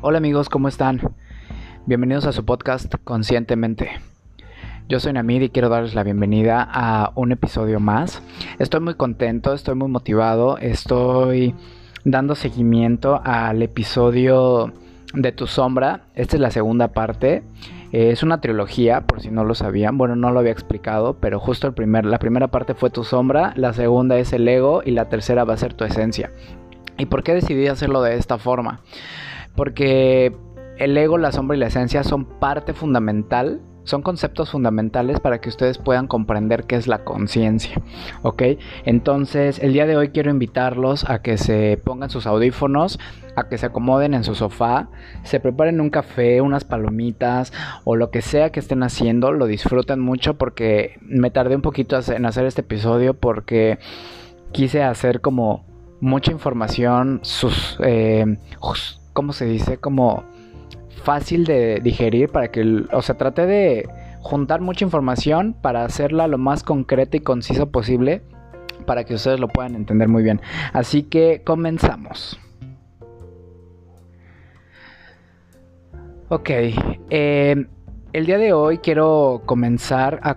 Hola amigos, ¿cómo están? Bienvenidos a su podcast Conscientemente. Yo soy Namid y quiero darles la bienvenida a un episodio más. Estoy muy contento, estoy muy motivado, estoy dando seguimiento al episodio de Tu Sombra. Esta es la segunda parte. Eh, es una trilogía, por si no lo sabían. Bueno, no lo había explicado, pero justo el primer, la primera parte fue Tu Sombra, la segunda es el ego y la tercera va a ser Tu Esencia. ¿Y por qué decidí hacerlo de esta forma? Porque el ego, la sombra y la esencia son parte fundamental, son conceptos fundamentales para que ustedes puedan comprender qué es la conciencia, ¿ok? Entonces, el día de hoy quiero invitarlos a que se pongan sus audífonos, a que se acomoden en su sofá, se preparen un café, unas palomitas o lo que sea que estén haciendo, lo disfruten mucho porque me tardé un poquito en hacer este episodio porque quise hacer como mucha información, sus... Eh, ¿cómo se dice? Como fácil de digerir para que, o sea, trate de juntar mucha información para hacerla lo más concreta y conciso posible para que ustedes lo puedan entender muy bien. Así que comenzamos. Ok, eh, el día de hoy quiero comenzar a,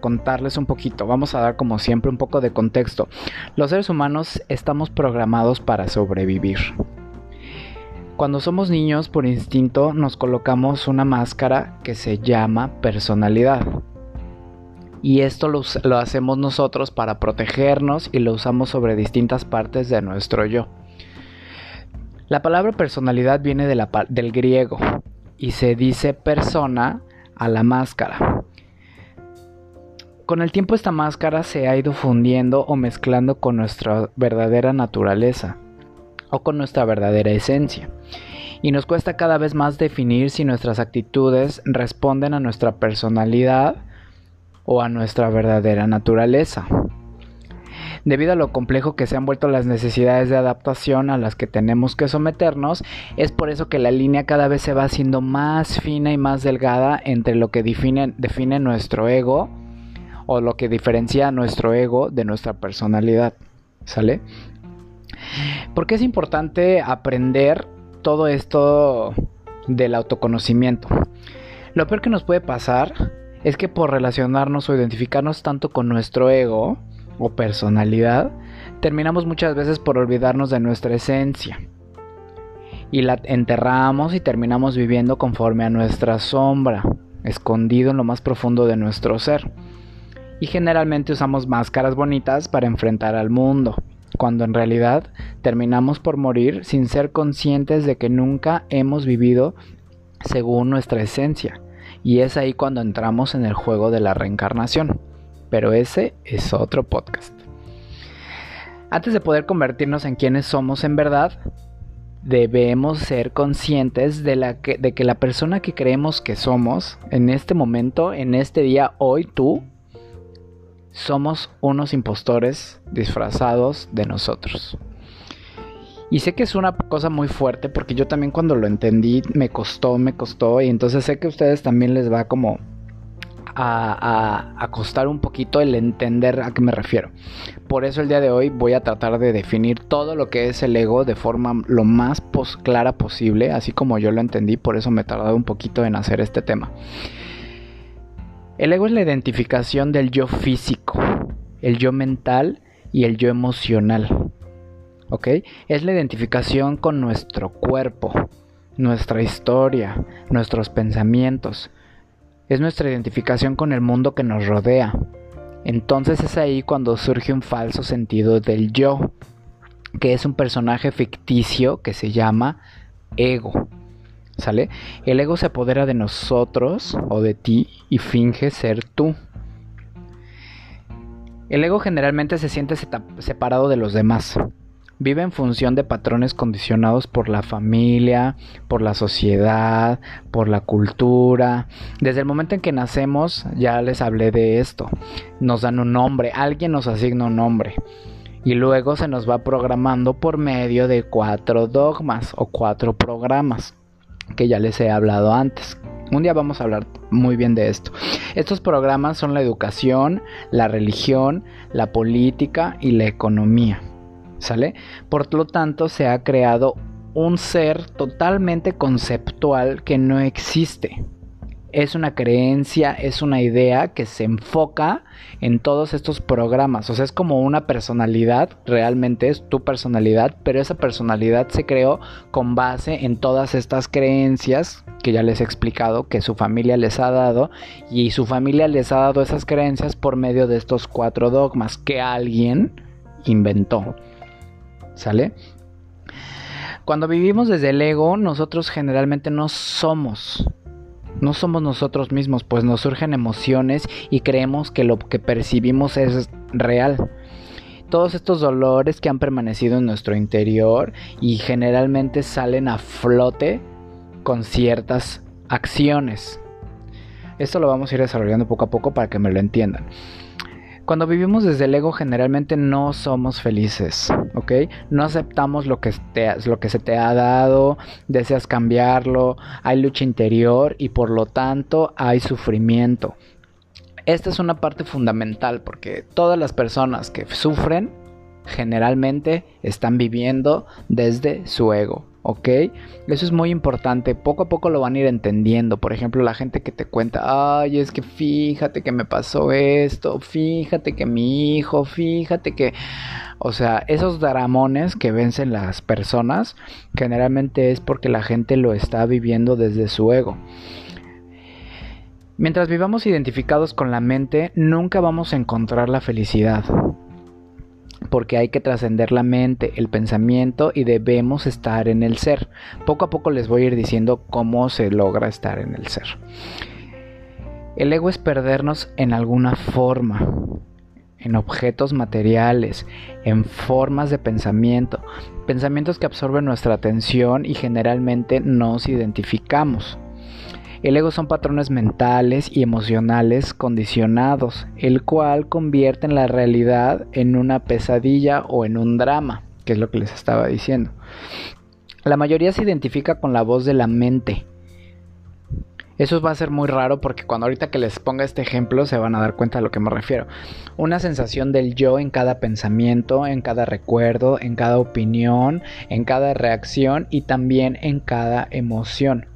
contarles un poquito, vamos a dar como siempre un poco de contexto. Los seres humanos estamos programados para sobrevivir. Cuando somos niños, por instinto, nos colocamos una máscara que se llama personalidad. Y esto lo, hacemos nosotros para protegernos y lo usamos sobre distintas partes de nuestro yo. La palabra personalidad viene del griego y se dice persona a la máscara. Con el tiempo esta máscara se ha ido fundiendo o mezclando con nuestra verdadera naturaleza o con nuestra verdadera esencia. Y nos cuesta cada vez más definir si nuestras actitudes responden a nuestra personalidad o a nuestra verdadera naturaleza. Debido a lo complejo que se han vuelto las necesidades de adaptación a las que tenemos que someternos, es por eso que la línea cada vez se va haciendo más fina y más delgada entre lo que define, define nuestro ego o lo que diferencia a nuestro ego de nuestra personalidad. ¿Sale? ¿Por qué es importante aprender todo esto del autoconocimiento? Lo peor que nos puede pasar es que por relacionarnos o identificarnos tanto con nuestro ego o personalidad, terminamos muchas veces por olvidarnos de nuestra esencia. Y la enterramos y terminamos viviendo conforme a nuestra sombra, escondido en lo más profundo de nuestro ser. Y generalmente usamos máscaras bonitas para enfrentar al mundo cuando en realidad terminamos por morir sin ser conscientes de que nunca hemos vivido según nuestra esencia. Y es ahí cuando entramos en el juego de la reencarnación. Pero ese es otro podcast. Antes de poder convertirnos en quienes somos en verdad, debemos ser conscientes de, de que la persona que creemos que somos en este momento, en este día, hoy tú, somos unos impostores disfrazados de nosotros. Y sé que es una cosa muy fuerte porque yo también cuando lo entendí me costó, me costó y entonces sé que a ustedes también les va como a, a, costar un poquito el entender a qué me refiero. Por eso el día de hoy voy a tratar de definir todo lo que es el ego de forma lo más clara posible, así como yo lo entendí, por eso me he tardado un poquito en hacer este tema. El ego es la identificación del yo físico, el yo mental y el yo emocional. ¿Ok? Es la identificación con nuestro cuerpo, nuestra historia, nuestros pensamientos. Es nuestra identificación con el mundo que nos rodea. Entonces es ahí cuando surge un falso sentido del yo, que es un personaje ficticio que se llama ego. ¿Sale? El ego se apodera de nosotros o de ti y finge ser tú. El ego generalmente se siente separado de los demás. Vive en función de patrones condicionados por la familia, por la sociedad, por la cultura. Desde el momento en que nacemos, ya les hablé de esto. Nos dan un nombre, alguien nos asigna un nombre. Y luego se nos va programando por medio de cuatro dogmas o cuatro programas que ya les he hablado antes. Un día vamos a hablar muy bien de esto. Estos programas son la educación, la religión, la política y la economía. ¿Sale? Por lo tanto, se ha creado un ser totalmente conceptual que no existe es una creencia, es una idea que se enfoca en todos estos programas. O sea, es como una personalidad, realmente es tu personalidad, pero esa personalidad se creó con base en todas estas creencias que ya les he explicado que su familia les ha dado y su familia les ha dado esas creencias por medio de estos cuatro dogmas que alguien inventó. ¿Sale? Cuando vivimos desde el ego, nosotros generalmente no somos no somos nosotros mismos, pues nos surgen emociones y creemos que lo que percibimos es real. Todos estos dolores que han permanecido en nuestro interior y generalmente salen a flote con ciertas acciones. Esto lo vamos a ir desarrollando poco a poco para que me lo entiendan. Cuando vivimos desde el ego generalmente no somos felices, ¿ok? No aceptamos lo que, lo que se te ha dado, deseas cambiarlo, hay lucha interior y por lo tanto hay sufrimiento. Esta es una parte fundamental porque todas las personas que sufren generalmente están viviendo desde su ego. ¿Ok? Eso es muy importante, poco a poco lo van a ir entendiendo, por ejemplo, la gente que te cuenta, ay, es que fíjate que me pasó esto, fíjate que mi hijo, fíjate que... O sea, esos dramones que vencen las personas generalmente es porque la gente lo está viviendo desde su ego. Mientras vivamos identificados con la mente, nunca vamos a encontrar la felicidad porque hay que trascender la mente, el pensamiento y debemos estar en el ser. Poco a poco les voy a ir diciendo cómo se logra estar en el ser. El ego es perdernos en alguna forma, en objetos materiales, en formas de pensamiento, pensamientos que absorben nuestra atención y generalmente nos identificamos. El ego son patrones mentales y emocionales condicionados, el cual convierte la realidad en una pesadilla o en un drama, que es lo que les estaba diciendo. La mayoría se identifica con la voz de la mente. Eso va a ser muy raro porque cuando ahorita que les ponga este ejemplo se van a dar cuenta de lo que me refiero. Una sensación del yo en cada pensamiento, en cada recuerdo, en cada opinión, en cada reacción y también en cada emoción.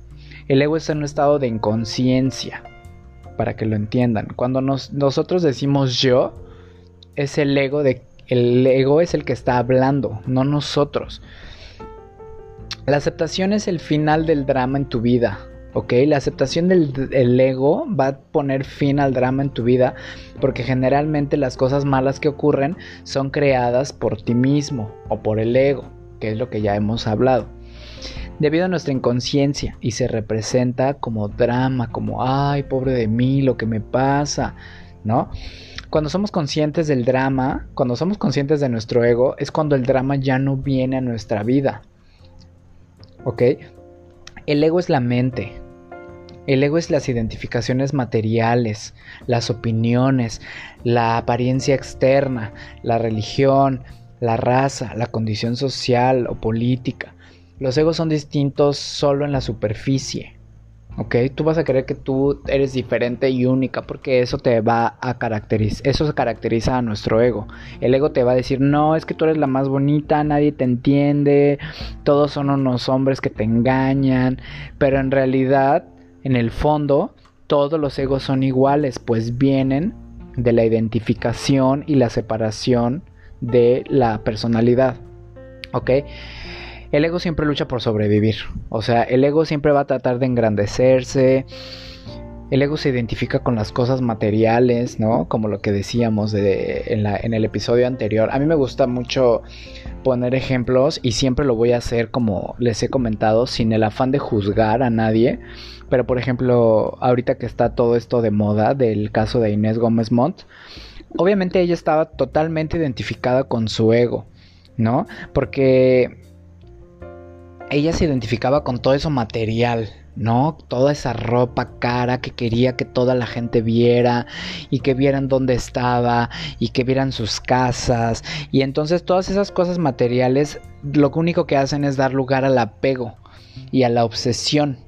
El ego está en un estado de inconsciencia, para que lo entiendan. Cuando nosotros decimos yo, es el ego de el ego es el que está hablando, no nosotros. La aceptación es el final del drama en tu vida, ¿ok? La aceptación del ego va a poner fin al drama en tu vida porque generalmente las cosas malas que ocurren son creadas por ti mismo o por el ego, que es lo que ya hemos hablado debido a nuestra inconsciencia y se representa como drama, como, ay, pobre de mí, lo que me pasa, ¿no? Cuando somos conscientes del drama, cuando somos conscientes de nuestro ego, es cuando el drama ya no viene a nuestra vida. ¿Ok? El ego es la mente. El ego es las identificaciones materiales, las opiniones, la apariencia externa, la religión, la raza, la condición social o política. Los egos son distintos solo en la superficie. ¿Ok? Tú vas a creer que tú eres diferente y única porque eso te va a caracterizar, eso se caracteriza a nuestro ego. El ego te va a decir, no, es que tú eres la más bonita, nadie te entiende, todos son unos hombres que te engañan, pero en realidad, en el fondo, todos los egos son iguales, pues vienen de la identificación y la separación de la personalidad. ¿Ok? El ego siempre lucha por sobrevivir. O sea, el ego siempre va a tratar de engrandecerse. El ego se identifica con las cosas materiales, ¿no? Como lo que decíamos en, en el episodio anterior. A mí me gusta mucho poner ejemplos y siempre lo voy a hacer como les he comentado, sin el afán de juzgar a nadie. Pero por ejemplo, ahorita que está todo esto de moda del caso de Inés Gómez Montt, obviamente ella estaba totalmente identificada con su ego, ¿no? Porque ella se identificaba con todo eso material, ¿no? Toda esa ropa cara que quería que toda la gente viera y que vieran dónde estaba y que vieran sus casas. Y entonces todas esas cosas materiales lo único que hacen es dar lugar al apego y a la obsesión.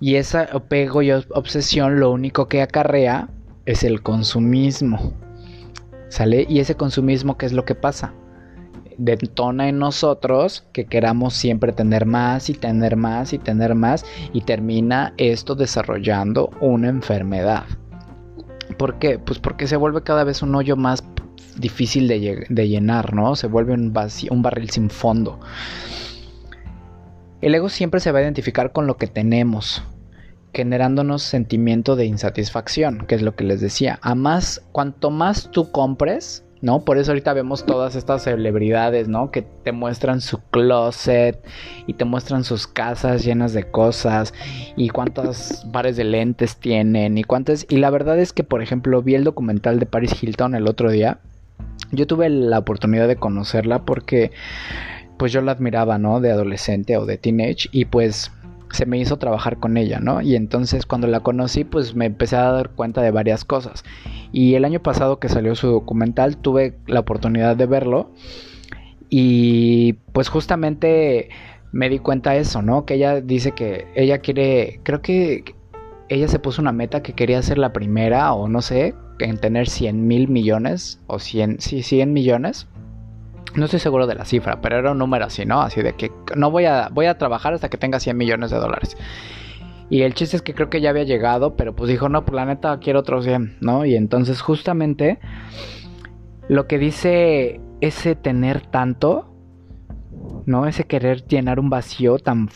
Y ese apego y obsesión lo único que acarrea es el consumismo. ¿Sale? Y ese consumismo, ¿qué es lo que pasa? Detona en nosotros que queramos siempre tener más y tener más y tener más y termina esto desarrollando una enfermedad. ¿Por qué? Pues porque se vuelve cada vez un hoyo más difícil de, llenar, ¿no? Se vuelve un, un barril sin fondo. El ego siempre se va a identificar con lo que tenemos, generándonos sentimiento de insatisfacción, que es lo que les decía. A más, cuanto más tú compres, ¿no? Por eso ahorita vemos todas estas celebridades, ¿no? Que te muestran su closet y te muestran sus casas llenas de cosas y cuántos pares de lentes tienen y cuántas... Y la verdad es que, por ejemplo, vi el documental de Paris Hilton el otro día. Yo tuve la oportunidad de conocerla porque pues yo la admiraba, ¿no? De adolescente o de teenage y pues se me hizo trabajar con ella, ¿no? Y entonces cuando la conocí, pues me empecé a dar cuenta de varias cosas. Y el año pasado que salió su documental, tuve la oportunidad de verlo. Y pues justamente me di cuenta de eso, ¿no? Que ella dice que ella quiere, creo que ella se puso una meta que quería ser la primera o no sé, en tener 100 mil millones o 100, sí, 100 millones no estoy seguro de la cifra, pero era un número así, ¿no? Así de que no voy a, voy a trabajar hasta que tenga 100 millones de dólares. Y el chiste es que creo que ya había llegado, pero pues dijo, no, pues la neta quiero otros 100, ¿no? Y entonces justamente lo que dice ese tener tanto, ¿no? Ese querer llenar un vacío tan...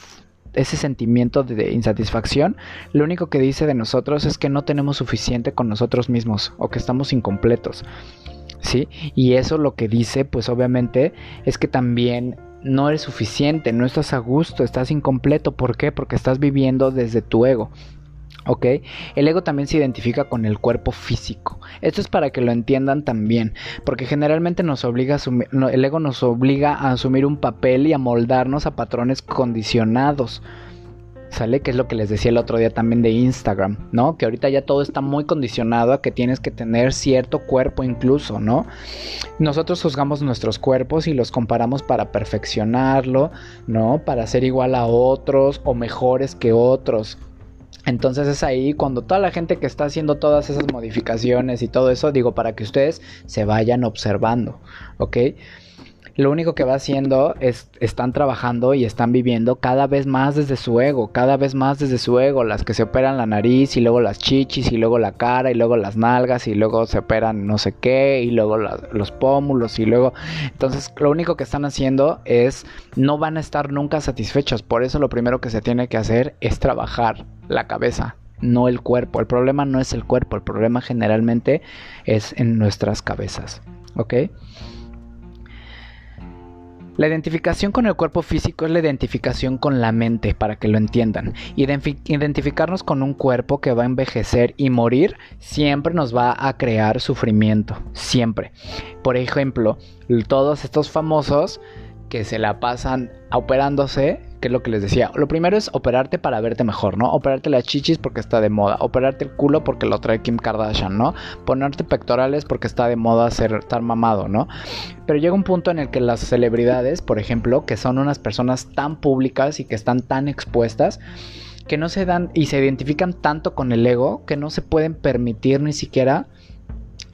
Ese sentimiento de insatisfacción, lo único que dice de nosotros es que no tenemos suficiente con nosotros mismos o que estamos incompletos. ¿Sí? Y eso lo que dice, pues obviamente, es que también no eres suficiente, no estás a gusto, estás incompleto. ¿Por qué? Porque estás viviendo desde tu ego. ¿Ok? El ego también se identifica con el cuerpo físico. Esto es para que lo entiendan también, porque generalmente nos obliga el ego nos obliga a asumir un papel y a moldarnos a patrones condicionados. ¿Sale? Que es lo que les decía el otro día también de Instagram, ¿no? Que ahorita ya todo está muy condicionado a que tienes que tener cierto cuerpo incluso, ¿no? Nosotros juzgamos nuestros cuerpos y los comparamos para perfeccionarlo, ¿no? Para ser igual a otros o mejores que otros. Entonces es ahí cuando toda la gente que está haciendo todas esas modificaciones y todo eso, digo, para que ustedes se vayan observando, ¿ok? Lo único que va haciendo es están trabajando y están viviendo cada vez más desde su ego, cada vez más desde su ego, las que se operan la nariz y luego las chichis y luego la cara y luego las nalgas y luego se operan no sé qué y luego los pómulos y luego entonces lo único que están haciendo es no van a estar nunca satisfechos, por eso lo primero que se tiene que hacer es trabajar la cabeza, no el cuerpo. El problema no es el cuerpo, el problema generalmente es en nuestras cabezas. ¿Ok? La identificación con el cuerpo físico es la identificación con la mente, para que lo entiendan. Identificarnos con un cuerpo que va a envejecer y morir siempre nos va a crear sufrimiento, siempre. Por ejemplo, todos estos famosos que se la pasan operándose que es lo que les decía. Lo primero es operarte para verte mejor, ¿no? Operarte las chichis porque está de moda. Operarte el culo porque lo trae Kim Kardashian, ¿no? Ponerte pectorales porque está de moda ser, estar mamado, ¿no? Pero llega un punto en el que las celebridades, por ejemplo, que son unas personas tan públicas y que están tan expuestas, que no se dan y se identifican tanto con el ego que no se pueden permitir ni siquiera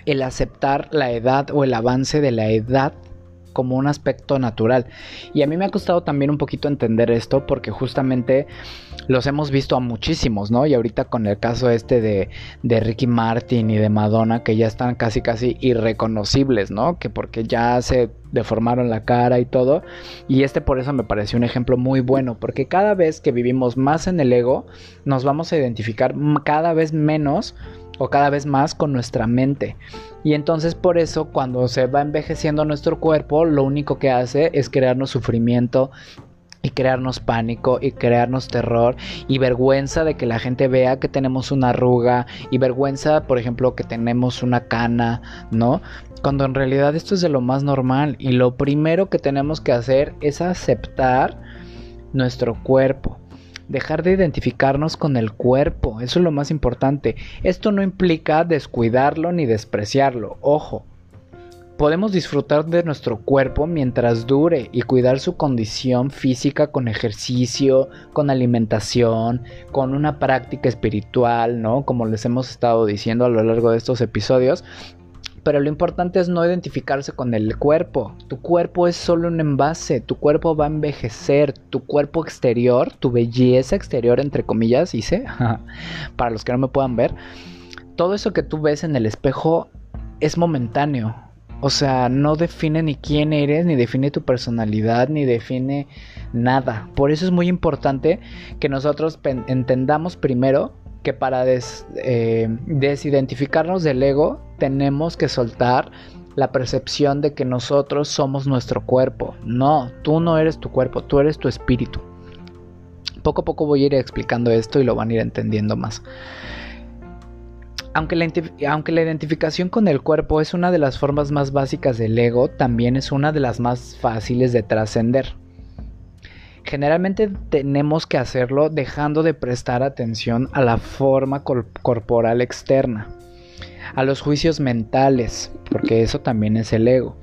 el aceptar la edad o el avance de la edad como un aspecto natural. Y a mí me ha costado también un poquito entender esto porque justamente los hemos visto a muchísimos, ¿no? Y ahorita con el caso este de, de Ricky Martin y de Madonna que ya están casi casi irreconocibles, ¿no? Que porque ya se deformaron la cara y todo. Y este por eso me pareció un ejemplo muy bueno, porque cada vez que vivimos más en el ego, nos vamos a identificar cada vez menos o cada vez más con nuestra mente. Y entonces por eso cuando se va envejeciendo nuestro cuerpo, lo único que hace es crearnos sufrimiento y crearnos pánico y crearnos terror y vergüenza de que la gente vea que tenemos una arruga y vergüenza, por ejemplo, que tenemos una cana, ¿no? Cuando en realidad esto es de lo más normal y lo primero que tenemos que hacer es aceptar nuestro cuerpo dejar de identificarnos con el cuerpo, eso es lo más importante. Esto no implica descuidarlo ni despreciarlo, ojo. Podemos disfrutar de nuestro cuerpo mientras dure y cuidar su condición física con ejercicio, con alimentación, con una práctica espiritual, ¿no? Como les hemos estado diciendo a lo largo de estos episodios, Pero lo importante es no identificarse con el cuerpo. Tu cuerpo es solo un envase, tu cuerpo va a envejecer, tu cuerpo exterior, tu belleza exterior, entre comillas, hice, para los que no me puedan ver, todo eso que tú ves en el espejo es momentáneo. O sea, no define ni quién eres, ni define tu personalidad, ni define nada. Por eso es muy importante que nosotros entendamos primero que para eh, desidentificarnos del ego tenemos que soltar la percepción de que nosotros somos nuestro cuerpo. No, tú no eres tu cuerpo, tú eres tu espíritu. Poco a poco voy a ir explicando esto y lo van a ir entendiendo más. Aunque la, identificación con el cuerpo es una de las formas más básicas del ego, también es una de las más fáciles de trascender. Generalmente tenemos que hacerlo dejando de prestar atención a la forma corporal externa, a los juicios mentales, porque eso también es el ego,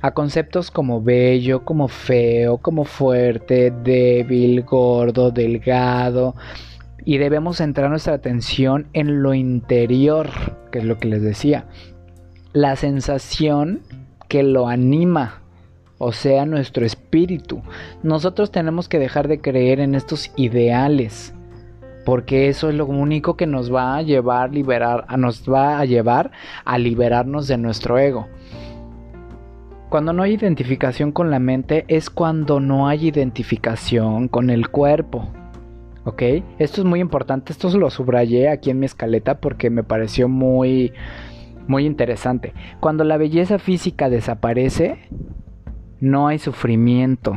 a conceptos como bello, como feo, como fuerte, débil, gordo, delgado, y debemos centrar nuestra atención en lo interior, que es lo que les decía, la sensación que lo anima, o sea, nuestro espíritu. Nosotros tenemos que dejar de creer en estos ideales, porque eso es lo único que nos va a llevar liberar, nos va a llevar a liberarnos de nuestro ego. Cuando no hay identificación con la mente es cuando no hay identificación con el cuerpo. ¿Ok? Esto es muy importante, esto lo subrayé aquí en mi escaleta porque me pareció muy, muy interesante. Cuando la belleza física desaparece, no hay sufrimiento.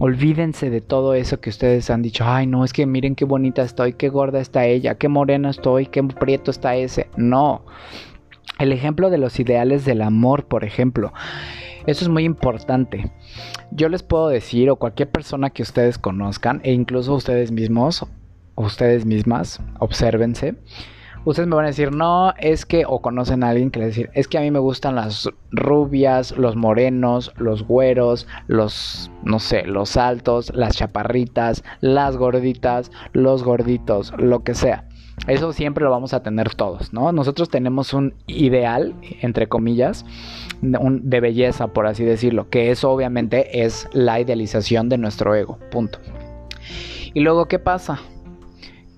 Olvídense de todo eso que ustedes han dicho. Ay, no, es que miren qué bonita estoy, qué gorda está ella, qué morena estoy, qué prieto está ese. No. El ejemplo de los ideales del amor, por ejemplo. Eso es muy importante. Yo les puedo decir, o cualquier persona que ustedes conozcan, e incluso ustedes mismos, ustedes mismas, obsérvense ustedes me van a decir, no, es que, o conocen a alguien que les decir, es que a mí me gustan las rubias, los morenos, los güeros, los, no sé, los altos, las chaparritas, las gorditas, los gorditos, lo que sea. Eso siempre lo vamos a tener todos, ¿no? Nosotros tenemos un ideal, entre comillas, de belleza, por así decirlo, que eso obviamente es la idealización de nuestro ego, punto. Y luego, ¿qué pasa?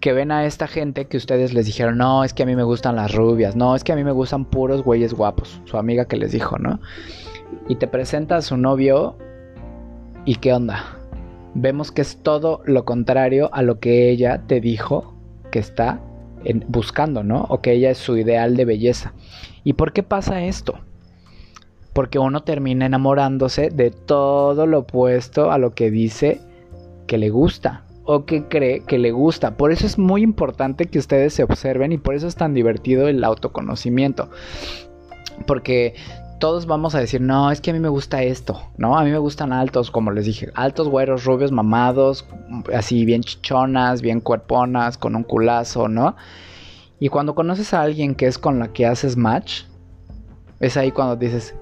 Que ven a esta gente que ustedes les dijeron, no, es que a mí me gustan las rubias, no, es que a mí me gustan puros güeyes guapos, su amiga que les dijo, ¿no? Y te presenta a su novio y qué onda. Vemos que es todo lo contrario a lo que ella te dijo que está buscando, ¿no? O que ella es su ideal de belleza. ¿Y por qué pasa esto? Porque uno termina enamorándose de todo lo opuesto a lo que dice que le gusta o que cree que le gusta. Por eso es muy importante que ustedes se observen y por eso es tan divertido el autoconocimiento. Porque todos vamos a decir, no, es que a mí me gusta esto, ¿no? A mí me gustan altos, como les dije, altos, güeros, rubios, mamados, así bien chichonas, bien cuerponas, con un culazo, ¿no? Y cuando conoces a alguien que es con la que haces match, es ahí cuando dices,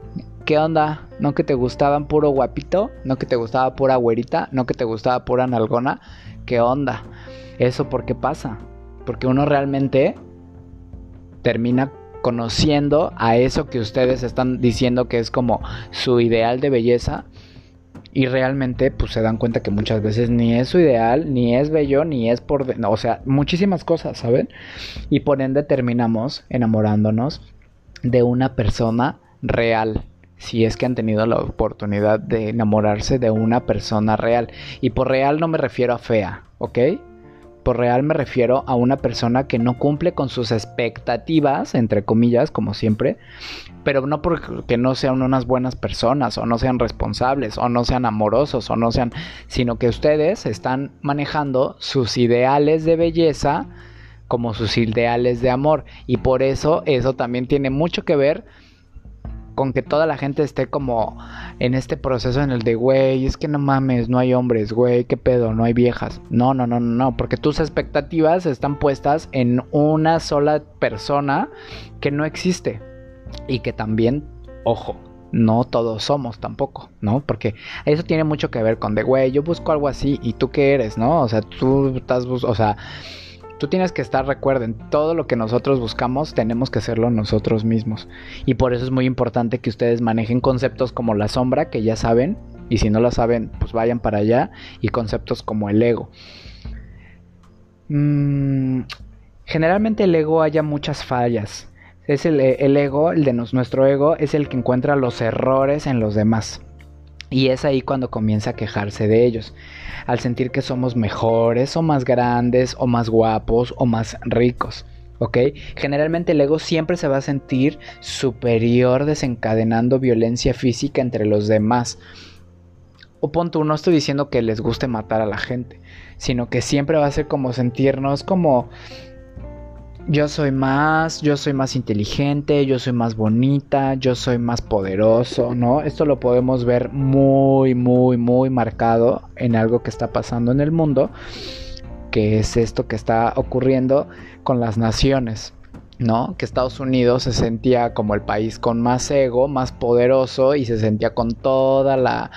¿qué onda? ¿No que te gustaban puro guapito? ¿No que te gustaba pura güerita? ¿No que te gustaba pura nalgona? ¿Qué onda? ¿Eso por qué pasa? Porque uno realmente termina conociendo a eso que ustedes están diciendo que es como su ideal de belleza y realmente pues se dan cuenta que muchas veces ni es su ideal, ni es bello, ni es por... o sea, muchísimas cosas, ¿saben? Y por ende terminamos enamorándonos de una persona real si es que han tenido la oportunidad de enamorarse de una persona real. Y por real no me refiero a fea, ¿ok? Por real me refiero a una persona que no cumple con sus expectativas, entre comillas, como siempre, pero no porque no sean unas buenas personas, o no sean responsables, o no sean amorosos, o no sean, sino que ustedes están manejando sus ideales de belleza como sus ideales de amor. Y por eso eso también tiene mucho que ver con que toda la gente esté como en este proceso en el de, güey, es que no mames, no hay hombres, güey, qué pedo, no hay viejas. No, no, no, no, no, porque tus expectativas están puestas en una sola persona que no existe y que también, ojo, no todos somos tampoco, ¿no? Porque eso tiene mucho que ver con de, güey, yo busco algo así y tú qué eres, ¿no? O sea, tú estás, o sea, Tú tienes que estar, recuerden, todo lo que nosotros buscamos tenemos que hacerlo nosotros mismos. Y por eso es muy importante que ustedes manejen conceptos como la sombra, que ya saben, y si no lo saben, pues vayan para allá, y conceptos como el ego. Mm, generalmente el ego haya muchas fallas. Es el, el ego, el de nuestro ego, es el que encuentra los errores en los demás. Y es ahí cuando comienza a quejarse de ellos, al sentir que somos mejores o más grandes o más guapos o más ricos. ¿Ok? Generalmente el ego siempre se va a sentir superior desencadenando violencia física entre los demás. O punto, no estoy diciendo que les guste matar a la gente, sino que siempre va a ser como sentirnos como yo soy más, yo soy más inteligente, yo soy más bonita, yo soy más poderoso, ¿no? Esto lo podemos ver muy, muy, muy marcado en algo que está pasando en el mundo, que es esto que está ocurriendo con las naciones. ¿no? Que Estados Unidos se sentía como el país con más ego, más poderoso y se sentía con toda la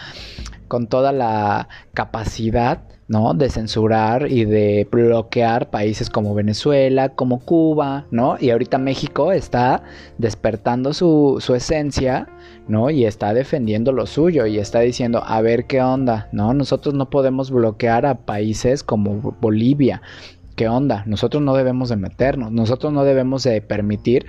con toda la capacidad ¿no? De censurar y de bloquear países como Venezuela, como Cuba, ¿no? Y ahorita México está despertando su, su, esencia, ¿no? Y está defendiendo lo suyo y está diciendo, a ver qué onda, ¿no? Nosotros no podemos bloquear a países como Bolivia. ¿Qué onda? Nosotros no debemos de meternos, nosotros no debemos de permitir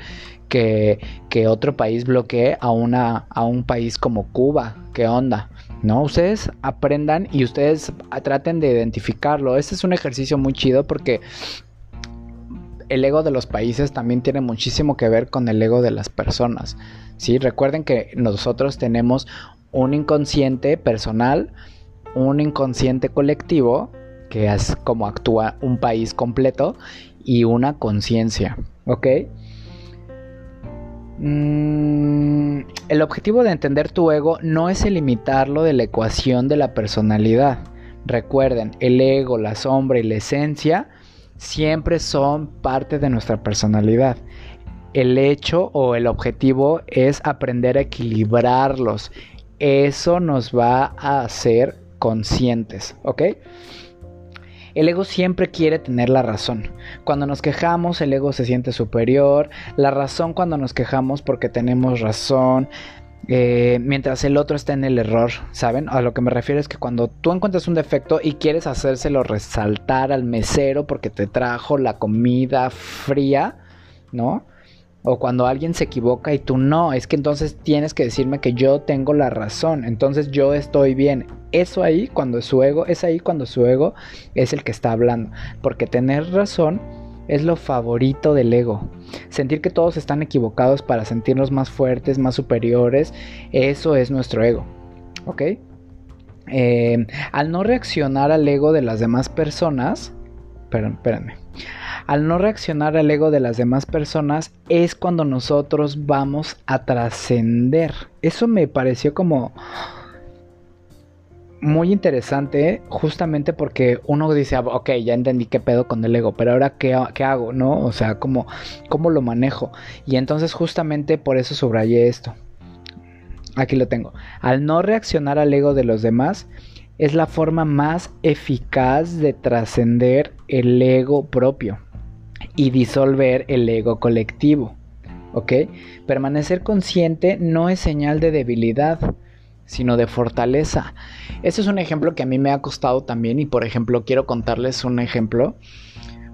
que, que otro país bloquee a, una, a un país como Cuba. ¿Qué onda? ¿No? Ustedes aprendan y ustedes traten de identificarlo. Este es un ejercicio muy chido porque el ego de los países también tiene muchísimo que ver con el ego de las personas. ¿sí? Recuerden que nosotros tenemos un inconsciente personal, un inconsciente colectivo, que es como actúa un país completo, y una conciencia. ¿Ok? Mm, el objetivo de entender tu ego no es elimitarlo de la ecuación de la personalidad. Recuerden, el ego, la sombra y la esencia siempre son parte de nuestra personalidad. El hecho o el objetivo es aprender a equilibrarlos. Eso nos va a hacer conscientes, ¿ok? El ego siempre quiere tener la razón. Cuando nos quejamos, el ego se siente superior. La razón cuando nos quejamos porque tenemos razón. Eh, mientras el otro está en el error, ¿saben? A lo que me refiero es que cuando tú encuentras un defecto y quieres hacérselo resaltar al mesero porque te trajo la comida fría, ¿no? O cuando alguien se equivoca y tú no, es que entonces tienes que decirme que yo tengo la razón, entonces yo estoy bien. Eso ahí, cuando su ego, es ahí cuando su ego es el que está hablando. Porque tener razón es lo favorito del ego. Sentir que todos están equivocados para sentirnos más fuertes, más superiores, eso es nuestro ego. ¿Ok? Eh, al no reaccionar al ego de las demás personas, perdón, espérenme al no reaccionar al ego de las demás personas es cuando nosotros vamos a trascender. Eso me pareció como muy interesante justamente porque uno dice, ah, ok, ya entendí qué pedo con el ego, pero ahora qué, hago, ¿no? O sea, ¿cómo, ¿cómo lo manejo? Y entonces justamente por eso subrayé esto. Aquí lo tengo. Al no reaccionar al ego de los demás, es la forma más eficaz de trascender el ego propio y disolver el ego colectivo. ¿Ok? Permanecer consciente no es señal de debilidad, sino de fortaleza. Ese es un ejemplo que a mí me ha costado también y por ejemplo quiero contarles un ejemplo.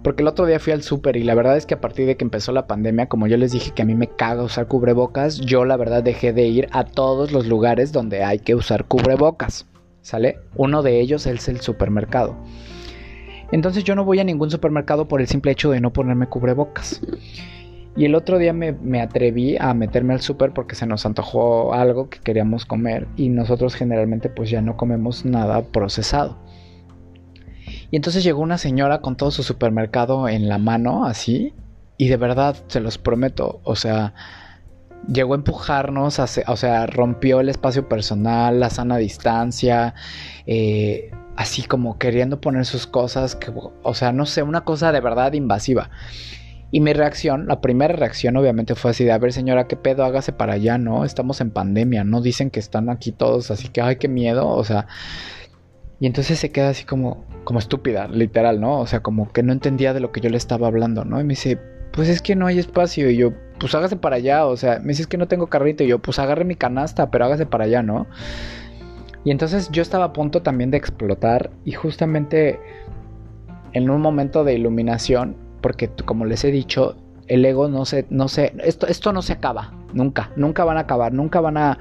Porque el otro día fui al súper y la verdad es que a partir de que empezó la pandemia, como yo les dije que a mí me caga usar cubrebocas, yo la verdad dejé de ir a todos los lugares donde hay que usar cubrebocas. ¿Sale? Uno de ellos es el supermercado. Entonces yo no voy a ningún supermercado por el simple hecho de no ponerme cubrebocas. Y el otro día me, atreví a meterme al súper porque se nos antojó algo que queríamos comer y nosotros generalmente pues ya no comemos nada procesado. Y entonces llegó una señora con todo su supermercado en la mano así y de verdad se los prometo, o sea, llegó a empujarnos, o sea, rompió el espacio personal, la sana distancia, eh, así como queriendo poner sus cosas, que, o sea, no sé, una cosa de verdad invasiva. Y mi reacción, la primera reacción obviamente fue así de, a ver señora, ¿qué pedo? Hágase para allá, ¿no? Estamos en pandemia, no dicen que están aquí todos, así que, ay, qué miedo, o sea... Y entonces se queda así como, como estúpida, literal, ¿no? O sea, como que no entendía de lo que yo le estaba hablando, ¿no? Y me dice, pues es que no hay espacio. Y yo, pues hágase para allá. O sea, me dice, es que no tengo carrito. Y yo, pues agarre mi canasta, pero hágase para allá, ¿no? Y entonces yo estaba a punto también de explotar. Y justamente en un momento de iluminación, porque como les he dicho, el ego no se, no se, esto, esto no se acaba, nunca, nunca van a acabar, nunca van a,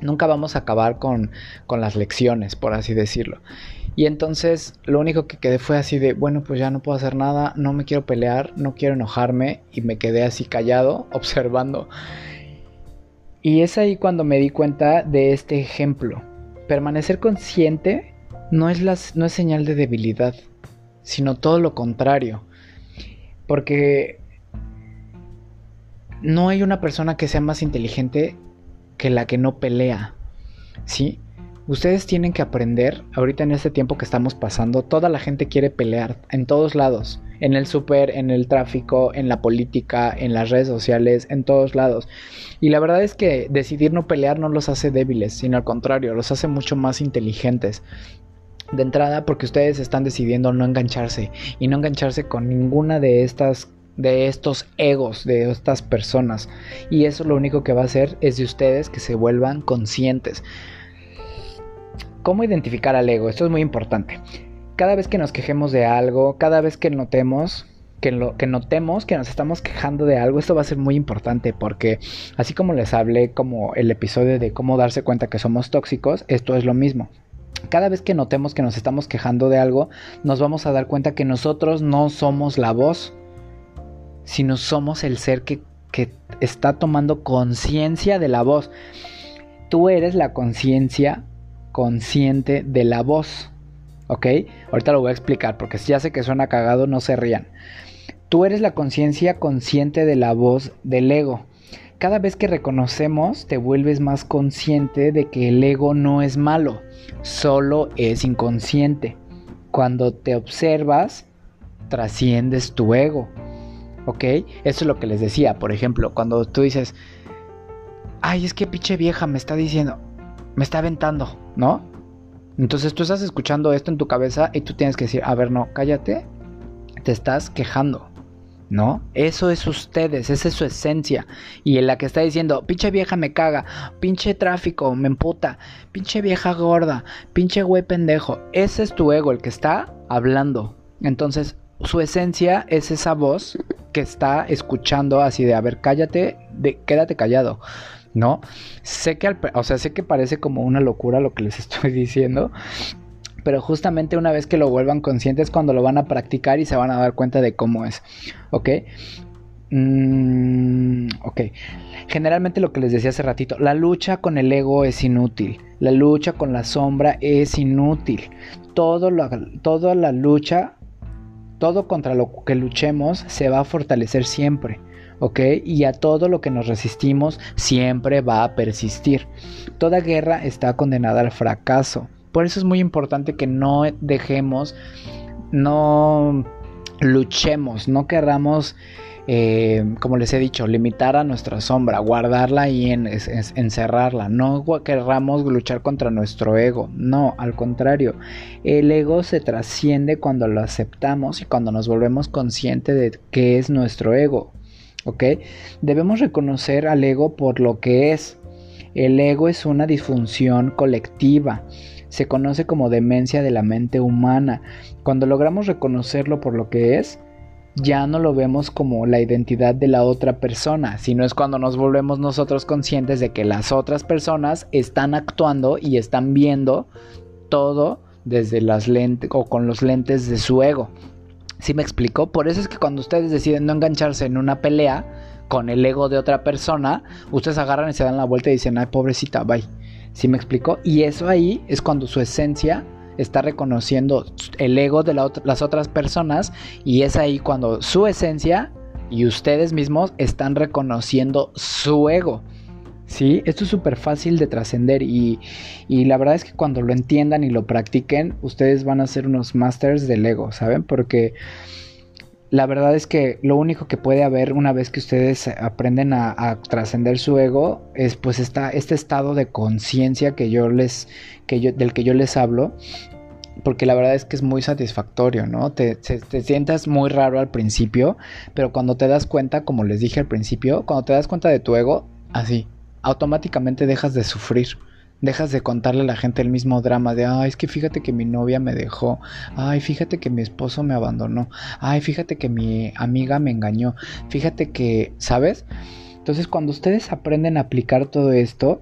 nunca vamos a acabar con, con las lecciones, por así decirlo. Y entonces lo único que quedé fue así de, bueno, pues ya no puedo hacer nada, no me quiero pelear, no quiero enojarme y me quedé así callado, observando. Y es ahí cuando me di cuenta de este ejemplo. Permanecer consciente no es, no es señal de debilidad, sino todo lo contrario. Porque no hay una persona que sea más inteligente que la que no pelea. ¿Sí? Ustedes tienen que aprender, ahorita en este tiempo que estamos pasando, toda la gente quiere pelear en todos lados, en el súper, en el tráfico, en la política, en las redes sociales, en todos lados. Y la verdad es que decidir no pelear no los hace débiles, sino al contrario, los hace mucho más inteligentes. De entrada porque ustedes están decidiendo no engancharse y no engancharse con ninguna de estas de estos egos de estas personas y eso lo único que va a hacer es de ustedes que se vuelvan conscientes. ¿Cómo identificar al ego? Esto es muy importante. Cada vez que nos quejemos de algo, cada vez que notemos que, lo, que notemos que nos estamos quejando de algo, esto va a ser muy importante porque así como les hablé como el episodio de cómo darse cuenta que somos tóxicos, esto es lo mismo cada vez que notemos que nos estamos quejando de algo, nos vamos a dar cuenta que nosotros no somos la voz, sino somos el ser que, está tomando conciencia de la voz. Tú eres la conciencia consciente de la voz. ¿Ok? Ahorita lo voy a explicar porque ya sé que suena cagado, no se rían. Tú eres la conciencia consciente de la voz del ego cada vez que reconocemos te vuelves más consciente de que el ego no es malo, solo es inconsciente. Cuando te observas, trasciendes tu ego. ¿Ok? Eso es lo que les decía. Por ejemplo, cuando tú dices, ay, es que pinche vieja me está diciendo, me está aventando, ¿no? Entonces tú estás escuchando esto en tu cabeza y tú tienes que decir, a ver, no, cállate, te estás quejando. ¿no? Eso es ustedes, esa es su esencia. Y en la que está diciendo, pinche vieja me caga, pinche tráfico me emputa, pinche vieja gorda, pinche güey pendejo. Ese es tu ego, el que está hablando. Entonces, su esencia es esa voz que está escuchando así de, a ver, cállate, de, quédate callado. ¿No? Sé que, o sea, sé que parece como una locura lo que les estoy diciendo, pero justamente una vez que lo vuelvan conscientes cuando lo van a practicar y se van a dar cuenta de cómo es, ¿ok? Mm, ok. Generalmente lo que les decía hace ratito, la lucha con el ego es inútil, la lucha con la sombra es inútil, todo toda la lucha, todo contra lo que luchemos se va a fortalecer siempre. ¿Ok? Y a todo lo que nos resistimos siempre va a persistir. Toda guerra está condenada al fracaso. Por eso es muy importante que no dejemos, no luchemos, no querramos, eh, como les he dicho, limitar a nuestra sombra, guardarla y encerrarla. No querramos luchar contra nuestro ego. No, al contrario. El ego se trasciende cuando lo aceptamos y cuando nos volvemos conscientes de qué es nuestro ego. ¿Ok? Debemos reconocer al ego por lo que es. El ego es una disfunción colectiva se conoce como demencia de la mente humana. Cuando logramos reconocerlo por lo que es, ya no lo vemos como la identidad de la otra persona, sino es cuando nos volvemos nosotros conscientes de que las otras personas están actuando y están viendo todo desde las lentes o con los lentes de su ego. ¿Sí me explico? Por eso es que cuando ustedes deciden no engancharse en una pelea con el ego de otra persona, ustedes agarran y se dan la vuelta y dicen, ay, pobrecita, bye. ¿Sí me explico? Y eso ahí es cuando su esencia está reconociendo el ego de las otras personas y es ahí cuando su esencia y ustedes mismos están reconociendo su ego. ¿Sí? Esto es súper fácil de trascender y, y, la verdad es que cuando lo entiendan y lo practiquen, ustedes van a ser unos masters del ego, ¿saben? Porque la verdad es que lo único que puede haber una vez que ustedes aprenden a, trascender su ego es pues esta, este estado de conciencia que yo les que yo, del que yo les hablo porque la verdad es que es muy satisfactorio, ¿no? Te, te, sientas muy raro al principio, pero cuando te das cuenta, como les dije al principio, cuando te das cuenta de tu ego, así, automáticamente dejas de sufrir. Dejas de contarle a la gente el mismo drama de, ay, es que fíjate que mi novia me dejó, ay, fíjate que mi esposo me abandonó, ay, fíjate que mi amiga me engañó, fíjate que, ¿sabes? Entonces cuando ustedes aprenden a aplicar todo esto,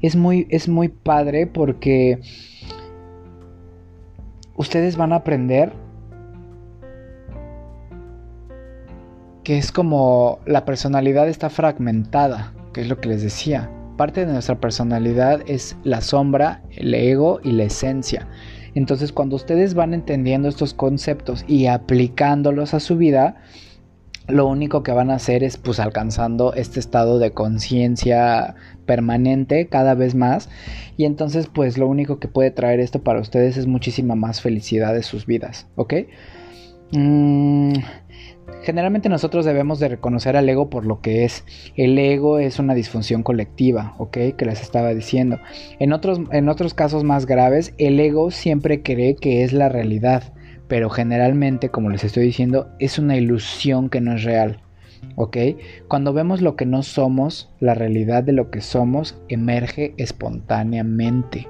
es muy, es muy padre porque ustedes van a aprender que es como la personalidad está fragmentada, que es lo que les decía. Parte de nuestra personalidad es la sombra, el ego y la esencia. Entonces cuando ustedes van entendiendo estos conceptos y aplicándolos a su vida, lo único que van a hacer es pues alcanzando este estado de conciencia permanente cada vez más y entonces pues lo único que puede traer esto para ustedes es muchísima más felicidad de sus vidas, ¿ok? Mm, generalmente nosotros debemos de reconocer al ego por lo que es. El ego es una disfunción colectiva, ¿ok? Que les estaba diciendo. En otros, en otros casos más graves, el ego siempre cree que es la realidad pero generalmente, como les estoy diciendo, es una ilusión que no es real. ¿Ok? Cuando vemos lo que no somos, la realidad de lo que somos emerge espontáneamente.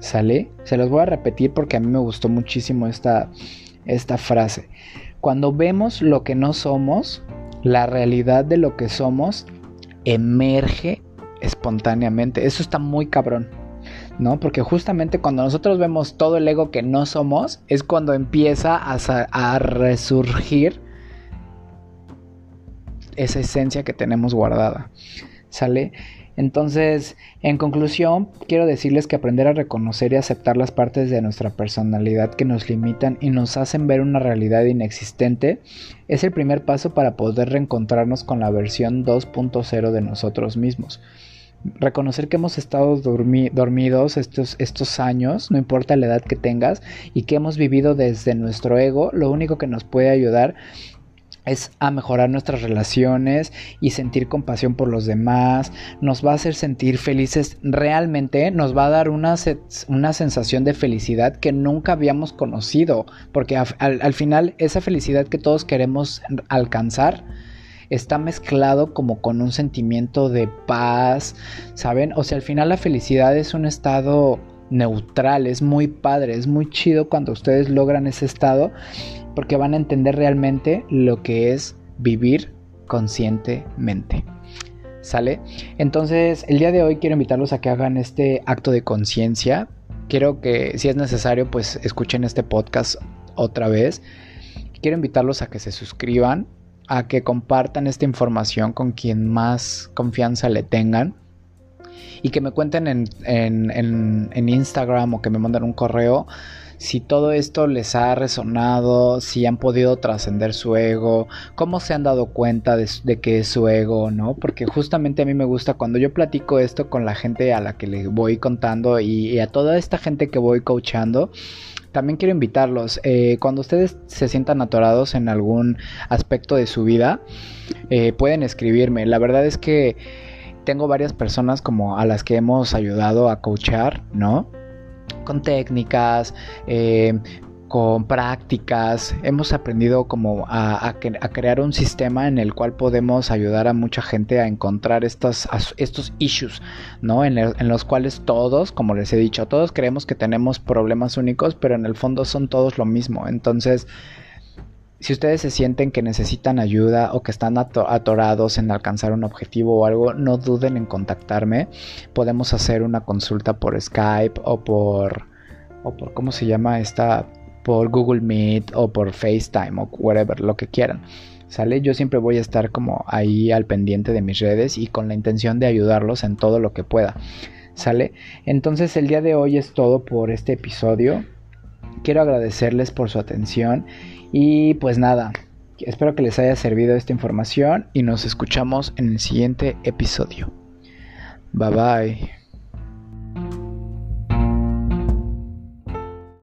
¿Sale? Se los voy a repetir porque a mí me gustó muchísimo esta, esta frase. Cuando vemos lo que no somos, la realidad de lo que somos emerge espontáneamente. Eso está muy cabrón. ¿no? Porque justamente cuando nosotros vemos todo el ego que no somos, es cuando empieza a, resurgir esa esencia que tenemos guardada. ¿Sale? Entonces, en conclusión, quiero decirles que aprender a reconocer y aceptar las partes de nuestra personalidad que nos limitan y nos hacen ver una realidad inexistente es el primer paso para poder reencontrarnos con la versión 2.0 de nosotros mismos. Reconocer que hemos estado dormidos estos, estos años, no importa la edad que tengas, y que hemos vivido desde nuestro ego, lo único que nos puede ayudar es a mejorar nuestras relaciones y sentir compasión por los demás, nos va a hacer sentir felices, realmente nos va a dar una, una sensación de felicidad que nunca habíamos conocido, porque al final esa felicidad que todos queremos alcanzar, está mezclado como con un sentimiento de paz, ¿saben? O sea, al final la felicidad es un estado neutral, es muy padre, es muy chido cuando ustedes logran ese estado porque van a entender realmente lo que es vivir conscientemente. ¿Sale? Entonces, el día de hoy quiero invitarlos a que hagan este acto de conciencia. Quiero que, si es necesario, pues escuchen este podcast otra vez. Quiero invitarlos a que se suscriban, a que compartan esta información con quien más confianza le tengan y que me cuenten en, en, Instagram o que me manden un correo si todo esto les ha resonado, si han podido trascender su ego, cómo se han dado cuenta de, que es su ego, ¿no? Porque justamente a mí me gusta cuando yo platico esto con la gente a la que le voy contando y a toda esta gente que voy coachando, también quiero invitarlos, eh, cuando ustedes se sientan atorados en algún aspecto de su vida, eh, pueden escribirme. La verdad es que tengo varias personas como a las que hemos ayudado a coachar, ¿no? Con técnicas, eh, con prácticas, hemos aprendido como a, crear un sistema en el cual podemos ayudar a mucha gente a encontrar estos, issues, ¿no? En, en, los cuales todos, como les he dicho, todos creemos que tenemos problemas únicos, pero en el fondo son todos lo mismo. Entonces, si ustedes se sienten que necesitan ayuda o que están atorados en alcanzar un objetivo o algo, no duden en contactarme. Podemos hacer una consulta por Skype o por o por cómo se llama esta por Google Meet o por FaceTime o whatever, lo que quieran. ¿Sale? Yo siempre voy a estar como ahí al pendiente de mis redes y con la intención de ayudarlos en todo lo que pueda. ¿Sale? Entonces el día de hoy es todo por este episodio. Quiero agradecerles por su atención y pues nada, espero que les haya servido esta información y nos escuchamos en el siguiente episodio. Bye bye.